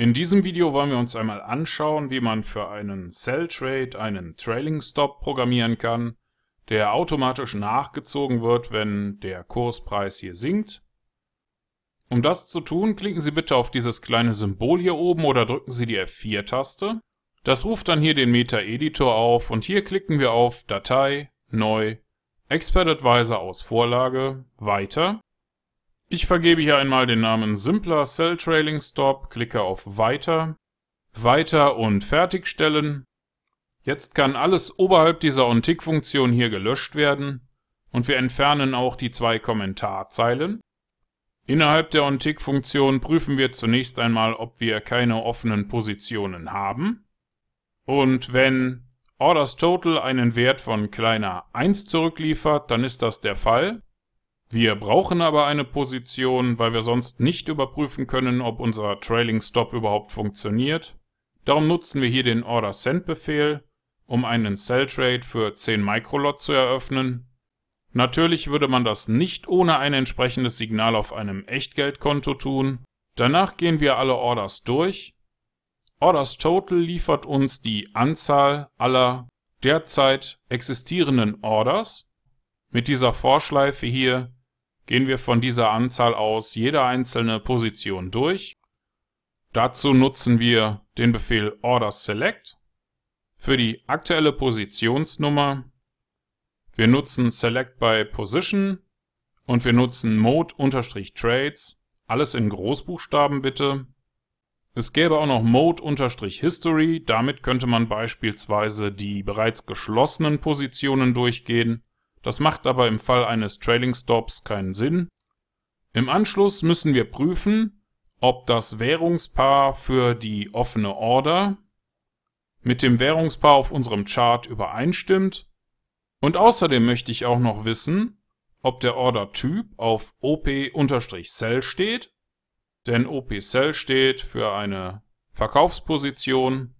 In diesem Video wollen wir uns einmal anschauen, wie man für einen Sell Trade einen Trailing Stop programmieren kann, der automatisch nachgezogen wird, wenn der Kurspreis hier sinkt. Um das zu tun, klicken Sie bitte auf dieses kleine Symbol hier oben oder drücken Sie die F4-Taste. Das ruft dann hier den Meta-Editor auf und hier klicken wir auf Datei, Neu, Expert Advisor aus Vorlage, Weiter. Ich vergebe hier einmal den Namen Simpler Cell Trailing Stop, klicke auf Weiter, Weiter und Fertigstellen. Jetzt kann alles oberhalb dieser OnTick-Funktion hier gelöscht werden und wir entfernen auch die zwei Kommentarzeilen. Innerhalb der OnTick-Funktion prüfen wir zunächst einmal, ob wir keine offenen Positionen haben. Und wenn Orders Total einen Wert von kleiner 1 zurückliefert, dann ist das der Fall. Wir brauchen aber eine Position, weil wir sonst nicht überprüfen können, ob unser Trailing Stop überhaupt funktioniert. Darum nutzen wir hier den Order Send Befehl, um einen Sell Trade für 10 Microlot zu eröffnen. Natürlich würde man das nicht ohne ein entsprechendes Signal auf einem Echtgeldkonto tun. Danach gehen wir alle Orders durch. Orders Total liefert uns die Anzahl aller derzeit existierenden Orders. Mit dieser Vorschleife hier gehen wir von dieser Anzahl aus jede einzelne Position durch. Dazu nutzen wir den Befehl Order Select. Für die aktuelle Positionsnummer wir nutzen Select by Position und wir nutzen Mode-Trades, alles in Großbuchstaben bitte. Es gäbe auch noch Mode-History, damit könnte man beispielsweise die bereits geschlossenen Positionen durchgehen. Das macht aber im Fall eines Trailing Stops keinen Sinn. Im Anschluss müssen wir prüfen, ob das Währungspaar für die offene Order mit dem Währungspaar auf unserem Chart übereinstimmt. Und außerdem möchte ich auch noch wissen, ob der Order-Typ auf OP-Sell steht, denn OP-Sell steht für eine Verkaufsposition.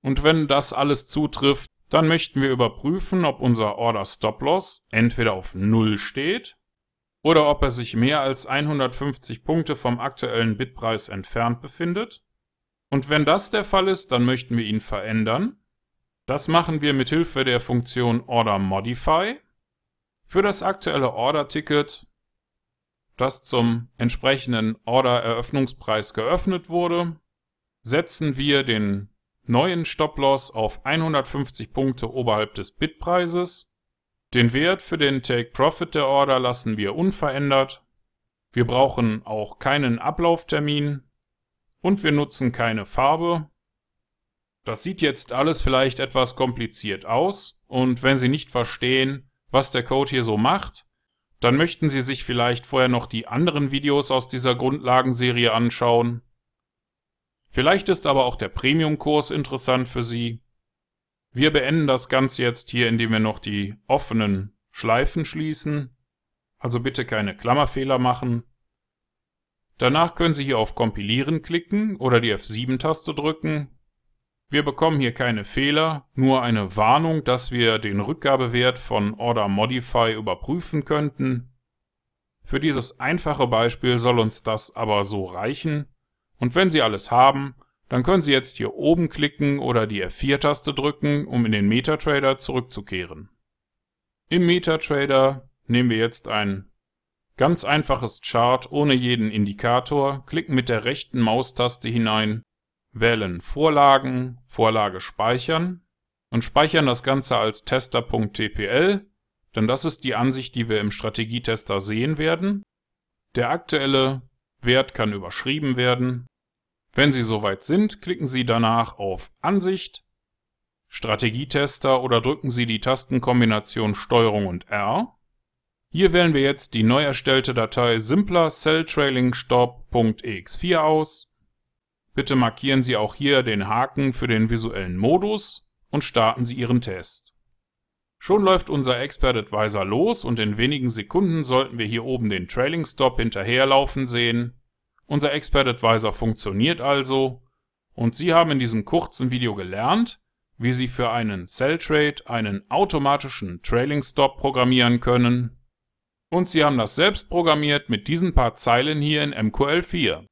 Und wenn das alles zutrifft, dann möchten wir überprüfen, ob unser Order Stop Loss entweder auf 0 steht oder ob er sich mehr als 150 Punkte vom aktuellen Bitpreis entfernt befindet. Und wenn das der Fall ist, dann möchten wir ihn verändern. Das machen wir mit Hilfe der Funktion Order Modify. Für das aktuelle Order-Ticket, das zum entsprechenden Order-Eröffnungspreis geöffnet wurde, setzen wir den neuen Stop-Loss auf 150 Punkte oberhalb des Bitpreises. Den Wert für den Take-Profit der Order lassen wir unverändert. Wir brauchen auch keinen Ablauftermin und wir nutzen keine Farbe. Das sieht jetzt alles vielleicht etwas kompliziert aus und wenn Sie nicht verstehen, was der Code hier so macht, dann möchten Sie sich vielleicht vorher noch die anderen Videos aus dieser Grundlagenserie anschauen. Vielleicht ist aber auch der Premium-Kurs interessant für Sie. Wir beenden das Ganze jetzt hier, indem wir noch die offenen Schleifen schließen. Also bitte keine Klammerfehler machen. Danach können Sie hier auf Kompilieren klicken oder die F7-Taste drücken. Wir bekommen hier keine Fehler, nur eine Warnung, dass wir den Rückgabewert von Order Modify überprüfen könnten. Für dieses einfache Beispiel soll uns das aber so reichen. Und wenn Sie alles haben, dann können Sie jetzt hier oben klicken oder die F4-Taste drücken, um in den MetaTrader zurückzukehren. Im MetaTrader nehmen wir jetzt ein ganz einfaches Chart ohne jeden Indikator, klicken mit der rechten Maustaste hinein, wählen Vorlagen, Vorlage speichern und speichern das Ganze als tester.tpl, denn das ist die Ansicht, die wir im Strategietester sehen werden. Der aktuelle Wert kann überschrieben werden wenn Sie soweit sind, klicken Sie danach auf Ansicht, Strategietester oder drücken Sie die Tastenkombination STRG und R. Hier wählen wir jetzt die neu erstellte Datei simpler celltrailingstop.ex4 aus. Bitte markieren Sie auch hier den Haken für den visuellen Modus und starten Sie Ihren Test. Schon läuft unser Expert Advisor los und in wenigen Sekunden sollten wir hier oben den Trailing Stop hinterherlaufen sehen unser Expert Advisor funktioniert also und Sie haben in diesem kurzen Video gelernt, wie Sie für einen Sell Trade einen automatischen Trailing Stop programmieren können. Und Sie haben das selbst programmiert mit diesen paar Zeilen hier in MQL4.